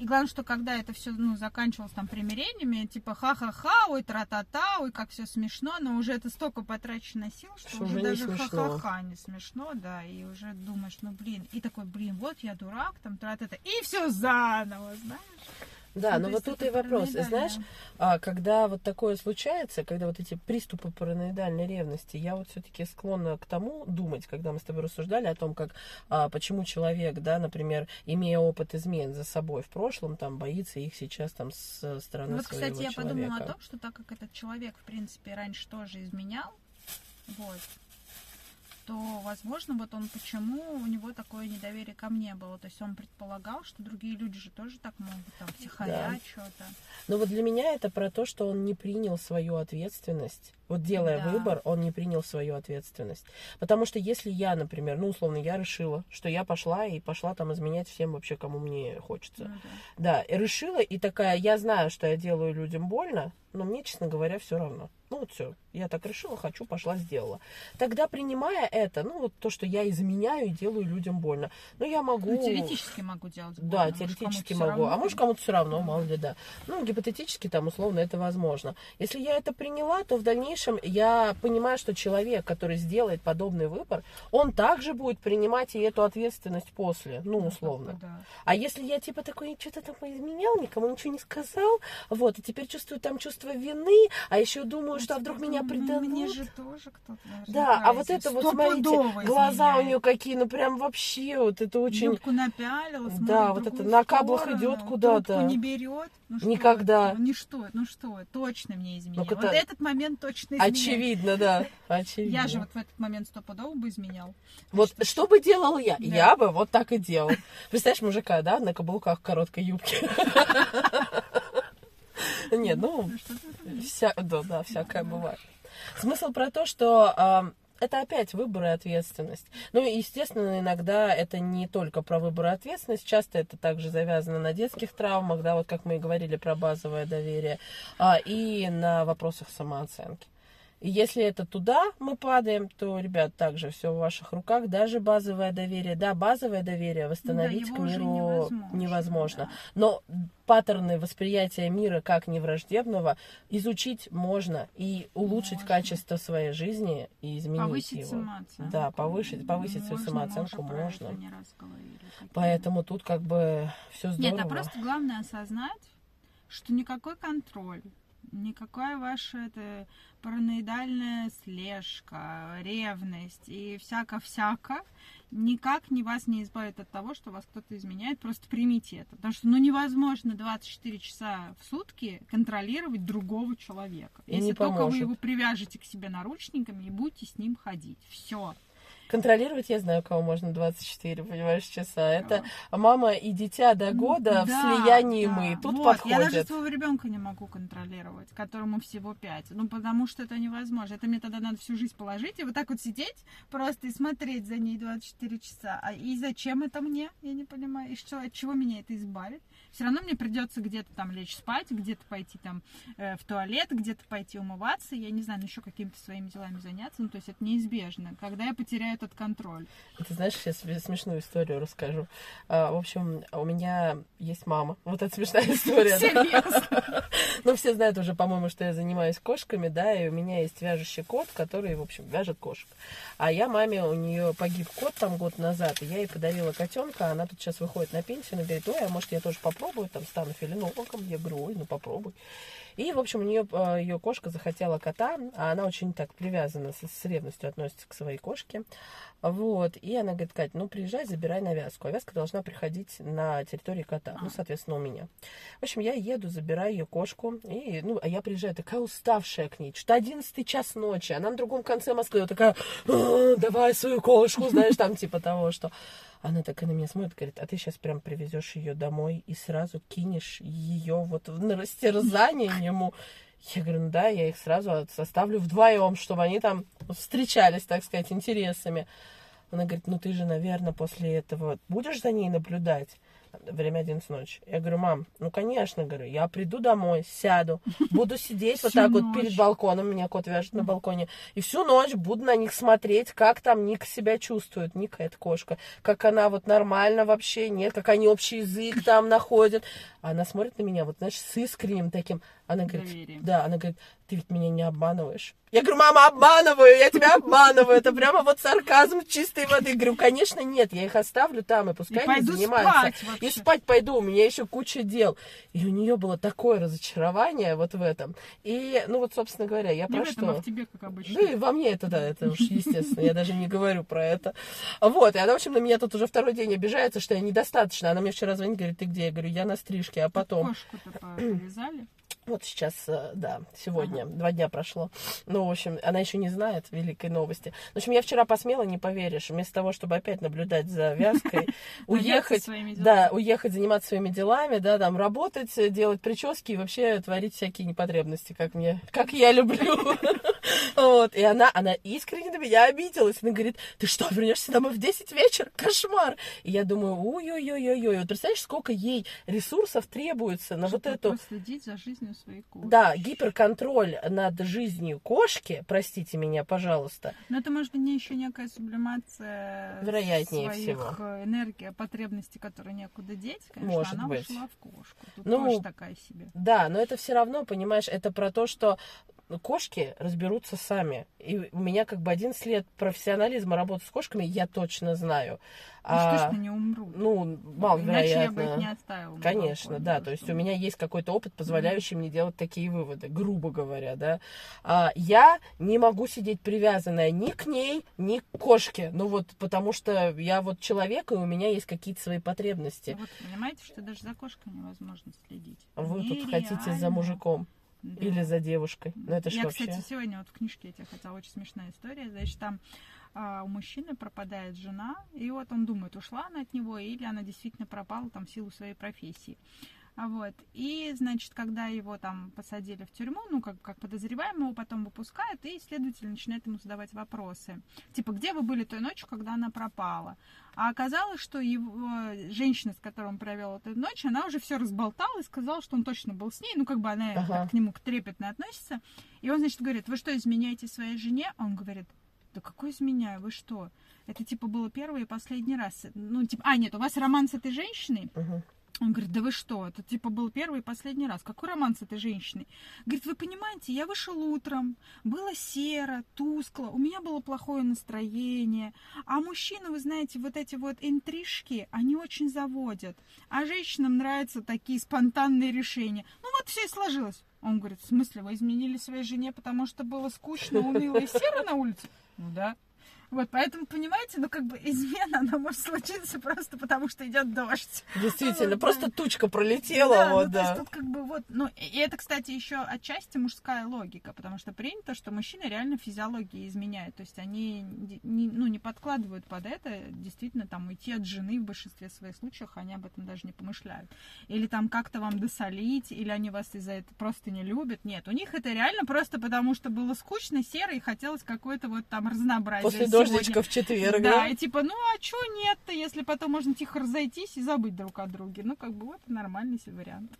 S2: И главное, что когда это все ну, заканчивалось там примирениями, типа ха-ха-ха, ой, тра-та-та, ой, как все смешно, но уже это столько потрачено сил, что,
S1: Что
S2: уже, даже ха-ха-ха не смешно, да, и уже думаешь, ну блин, и такой, блин, вот я дурак, там тра-та-та, и все заново, знаешь.
S1: Да,
S2: Ну,
S1: но вот тут и вопрос. И. Знаешь, а, когда вот такое случается, когда вот эти приступы параноидальной ревности, я вот все-таки склонна к тому думать, когда мы с тобой рассуждали о том, как а, почему человек, да, например, имея опыт измен за собой в прошлом, там боится их сейчас там с стороны
S2: Вот,
S1: своего
S2: кстати, я
S1: человека.
S2: подумала о том, что так как этот человек, в принципе, раньше тоже изменял, вот, то, возможно, вот он почему у него такое недоверие ко мне было. То есть он предполагал, что другие люди же тоже так могут, там, втихаря что-то.
S1: Но вот для меня это про то, что он не принял свою ответственность. Вот делая
S2: Да.
S1: выбор, он не принял свою ответственность. Потому что если я, например, ну, условно, я решила, что я пошла и пошла там изменять всем вообще, кому мне хочется.
S2: Ну да.
S1: Да, решила, и такая, я знаю, что я делаю людям больно, но мне, честно говоря, все равно. Ну вот все, я так решила, хочу, пошла, сделала. Тогда, принимая это, ну вот то, что я изменяю и делаю людям больно, ну я могу...
S2: Ну, теоретически могу делать.
S1: Да,
S2: больно, может,
S1: теоретически могу. А может, кому-то все равно, мало ли, да. Ну, гипотетически там, условно, это возможно. Если я это приняла, то в дальнейшем я понимаю, что человек, который сделает подобный выбор, он также будет принимать и эту ответственность после, ну,
S2: Ну,
S1: условно.
S2: бы да.
S1: А если я типа такой что-то там изменял, никому ничего не сказал, вот, и теперь чувствую там чувство вины, а еще думаю, что а вдруг меня
S2: Ну,
S1: предадут.
S2: Мне же тоже кто-то
S1: Да, а вот это вот, смотрите, глаза у
S2: изменяет.
S1: нее какие, ну прям вообще, вот это очень...
S2: Юбку напялила, смотрит
S1: Да, вот это на каблах идет куда-то.
S2: не берет. Ну
S1: Никогда.
S2: это? Ну что, ну что, точно мне изменял.
S1: Ну-ка,
S2: вот этот момент точно изменял.
S1: Очевидно, да, очевидно.
S2: Я же вот в этот момент стопудово бы изменял.
S1: Вот что бы делал я?
S2: Да.
S1: Я бы вот так и делал. Представляешь, мужика, да, на каблуках короткой юбки. Нет, ну,
S2: Ну, что
S1: Вся, да, да, всякое бывает. Смысл про то, что а, это опять выбор и ответственность. Ну, естественно, иногда это не только про выбор и ответственность, часто это также завязано на детских травмах, да, вот как мы и говорили про базовое доверие, а, и на вопросах самооценки. Если это туда мы падаем, то, ребят, также все в ваших руках, даже базовое доверие. Да, базовое доверие восстановить
S2: его
S1: к миру
S2: невозможно,
S1: невозможно.
S2: да.
S1: Но паттерны восприятия мира как невраждебного изучить можно и улучшить
S2: Можно.
S1: качество своей жизни и изменить
S2: Повысить
S1: его.
S2: самооценку.
S1: Да, повысить, повысить свою
S2: Можно,
S1: самооценку
S2: уже про
S1: можно.
S2: Какие-
S1: Поэтому тут как бы все здорово.
S2: Нет, а просто главное осознать, что никакой контроль, никакая ваша это параноидальная слежка, ревность и всяко-всяко никак не вас не избавит от того, что вас кто-то изменяет. Просто примите это. Потому что ну, невозможно 24 часа в сутки контролировать другого человека.
S1: И
S2: Если только вы его привяжете к себе наручниками и будете с ним ходить. Все.
S1: Контролировать я знаю, кого можно 24, понимаешь, часа. Это мама и дитя до года в
S2: Да,
S1: слиянии
S2: да.
S1: мы. Тут
S2: вот, Я даже
S1: подходит.
S2: своего ребенка не могу контролировать, которому всего пять. Ну, потому что это невозможно. Это мне тогда надо всю жизнь положить и вот так вот сидеть просто и смотреть за ней 24 часа. А и зачем это мне? Я не понимаю. И что, от чего меня это избавит? Все равно мне придется где-то там лечь спать, где-то пойти там э, в туалет, где-то пойти умываться, я не знаю, ну, еще какими-то своими делами заняться. Ну, то есть это неизбежно. Когда я потеряю этот контроль.
S1: Ты знаешь, сейчас тебе смешную историю расскажу. А, в общем, у меня есть мама. Вот это смешная история.
S2: Серьезно.
S1: Ну, все знают уже, по-моему, что я занимаюсь кошками, да, и у меня есть вяжущий кот, который, в общем, вяжет кошек. А я маме, у нее погиб кот там год назад, и я ей подарила котенка, она тут сейчас выходит на пенсию, она говорит, ой, а может я тоже попробую, там, стану филинологом. Я говорю, ой, ну попробуй. И, в общем, у нее ее кошка захотела кота, а она очень так привязана, с, с ревностью относится к своей кошке. Вот, и она говорит, Кать, ну приезжай, забирай на вязку. А вязка должна приходить на территории кота, ну,
S2: А.
S1: соответственно, у меня. В общем, я еду, забираю ее кошку, и, ну, а я приезжаю такая уставшая к ней, что 11 час ночи, она на другом конце Москвы, я такая, «А, давай свою кошку, знаешь, там типа того, что... Она такая на меня смотрит, говорит, а ты сейчас прям привезешь ее домой и сразу кинешь ее вот на растерзание ему. Я говорю, ну да, я их сразу составлю вдвоем, чтобы они там встречались, так сказать, интересами. Она говорит, ну ты же, наверное, после этого будешь за ней наблюдать? Время 11 ночи. Я говорю, мам, ну конечно, говорю, я приду домой, сяду, буду сидеть вот так вот перед балконом, меня кот вяжет на балконе, и всю ночь буду на них смотреть, как там Ника себя чувствует, Ника это кошка, как она вот нормально вообще, нет, как они общий язык там находят. А она смотрит на меня, вот, знаешь, с искренним таким, она говорит,
S2: Доверием.
S1: да, она говорит, ты ведь меня не обманываешь. Я говорю, мама, обманываю, я тебя обманываю. Это прямо вот сарказм чистой воды. Говорю, конечно, нет, я их оставлю там, и пускай
S2: И
S1: они занимаются.
S2: спать вообще.
S1: И спать пойду, у меня еще куча дел. И у нее было такое разочарование вот в этом. И, ну вот, собственно говоря, я
S2: Не
S1: про
S2: в этом, а
S1: что?
S2: в тебе, как обычно.
S1: Да и во мне это, да, это уж естественно, я даже не говорю про это. Вот, и она, в общем, на меня тут уже второй день обижается, что я недостаточно. Она мне вчера звонит, говорит, ты где? Я говорю, я на стрижке, а потом...
S2: Кошку-то повязали.
S1: Вот сейчас, э, да, сегодня, два дня прошло. Ну, в общем, она еще не знает великой новости. В общем, я вчера посмела, не поверишь, вместо того, чтобы опять наблюдать за вязкой, уехать, да, уехать заниматься своими делами, да, там, работать, э, делать прически и вообще творить всякие непотребности, как мне, как я люблю. Вот, и она, она искренне на меня обиделась. Она говорит, ты что, вернешься домой в 10 вечера? Кошмар! И я думаю, ой-ой-ой-ой-ой. Вот представляешь, сколько ей ресурсов требуется на вот
S2: Чтобы
S1: эту
S2: проследить за жизнью своей кошки.
S1: да, гиперконтроль над жизнью кошки, простите меня, пожалуйста.
S2: Но это может быть не еще некая сублимация
S1: Вероятнее
S2: своих
S1: всего.
S2: э, энергии, потребностей, которые некуда деть. Конечно,
S1: Может
S2: она
S1: быть.
S2: ушла в кошку. Тут
S1: Ну,
S2: тоже такая себе.
S1: Да, но это все равно, понимаешь, это про то, что кошки разберутся сами. И у меня как бы 11 лет профессионализма работы с кошками, я точно знаю.
S2: Ну что ж
S1: А,
S2: не умру?
S1: ну, маловероятно.
S2: Иначе я бы их не оставила.
S1: Конечно, да. То есть у меня есть какой-то опыт, позволяющий мне делать такие выводы, грубо говоря, да. А, я не могу сидеть привязанная ни к ней, ни к кошке. Ну вот, потому что я вот человек, и у меня есть какие-то свои потребности.
S2: Вот понимаете, что даже за кошкой невозможно следить.
S1: Вы тут хотите за
S2: Нереально.
S1: мужиком
S2: Да.
S1: или за девушкой. Ну это
S2: Я,
S1: вообще...
S2: кстати, сегодня вот в книжке я тебе хотела очень смешная история. Значит, там а, у мужчины пропадает жена, и вот он думает, ушла она от него, или она действительно пропала там в силу своей профессии. Вот. И, значит, когда его там посадили в тюрьму, ну, как, как подозреваемого, потом выпускают, и следователь начинает ему задавать вопросы. Типа, где вы были той ночью, когда она пропала? А оказалось, что его женщина, с которой он провел эту ночь, она уже все разболтала и сказала, что он точно был с ней. Ну, как бы она
S1: Ага.
S2: так к нему трепетно относится. И он, значит, говорит, вы что, изменяете своей жене? А он говорит, да какой изменяю, вы что? Это, типа, было первый и последний раз. Ну, типа, а, нет, у вас роман с этой женщиной?
S1: Мгм.
S2: Он говорит, да вы что, это типа был первый и последний раз. Какой роман с этой женщиной? Говорит, вы понимаете, я вышел утром, было серо, тускло, у меня было плохое настроение. А мужчины, вы знаете, вот эти вот интрижки, они очень заводят. А женщинам нравятся такие спонтанные решения. Ну вот все и сложилось. Он говорит, в смысле, вы изменили своей жене, потому что было скучно, уныло и серо на улице? Ну да. Вот, поэтому, понимаете, ну как бы измена, она может случиться просто потому, что идет дождь.
S1: Действительно,
S2: Вот,
S1: просто
S2: да.
S1: тучка пролетела,
S2: Да,
S1: вот,
S2: ну, то есть
S1: да.
S2: тут как бы вот, ну, и это, кстати, еще отчасти мужская логика, потому что принято, что мужчины реально физиологии изменяют, то есть они не, ну, не подкладывают под это, действительно, там, уйти от жены в большинстве своих случаев, они об этом даже не помышляют. Или там как-то вам досолить, или они вас из-за этого просто не любят. Нет, у них это реально просто потому, что было скучно, серо, и хотелось какое-то вот там разнообразие.
S1: После. Дождичка в четверг,
S2: Да,
S1: да?
S2: и типа, ну а чё нет-то, если потом можно тихо разойтись и забыть друг о друге. Ну, как бы вот нормальный вариант.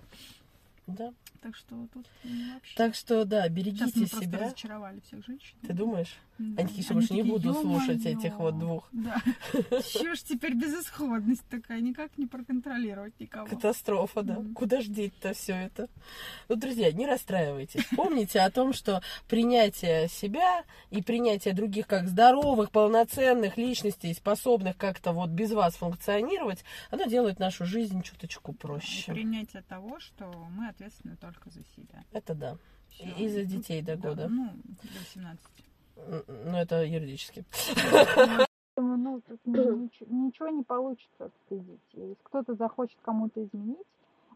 S1: Да.
S2: Так что тут вообще.
S1: Так что, да,
S2: Сейчас
S1: берегите
S2: мы просто
S1: себя.
S2: разочаровали всех женщин.
S1: Ты думаешь?
S2: Да.
S1: Они такие, что больше не буду слушать этих вот двух.
S2: Да. Чё ж теперь безысходность такая, никак не проконтролировать никого.
S1: Катастрофа, да.
S2: Мгм.
S1: Куда ж деть-то все это? Ну, друзья, не расстраивайтесь. Помните о том, что принятие себя и принятие других как здоровых, полноценных личностей, способных как-то вот без вас функционировать, оно делает нашу жизнь чуточку
S2: И
S1: проще.
S2: принятие того, что мы ответственны только за себя.
S1: Это да.
S2: Всё.
S1: И за детей до
S2: Да,
S1: года.
S2: Ну, до 18.
S1: Ну, это юридически.
S3: Поэтому, ну, тут ни- ничего, не получится отследить. Если кто-то захочет кому-то изменить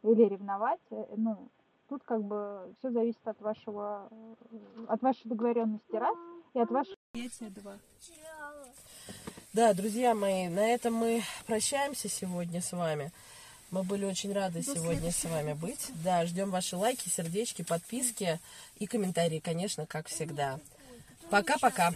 S3: или ревновать, э, ну, тут как бы все зависит от вашего, э, от вашей договоренности раз и от вашего
S2: два.
S1: Да, друзья мои, на этом мы прощаемся сегодня с вами. Мы были очень рады сегодня с вами быть. Да, ждем ваши лайки, сердечки, подписки и комментарии, конечно, как всегда. Пока-пока.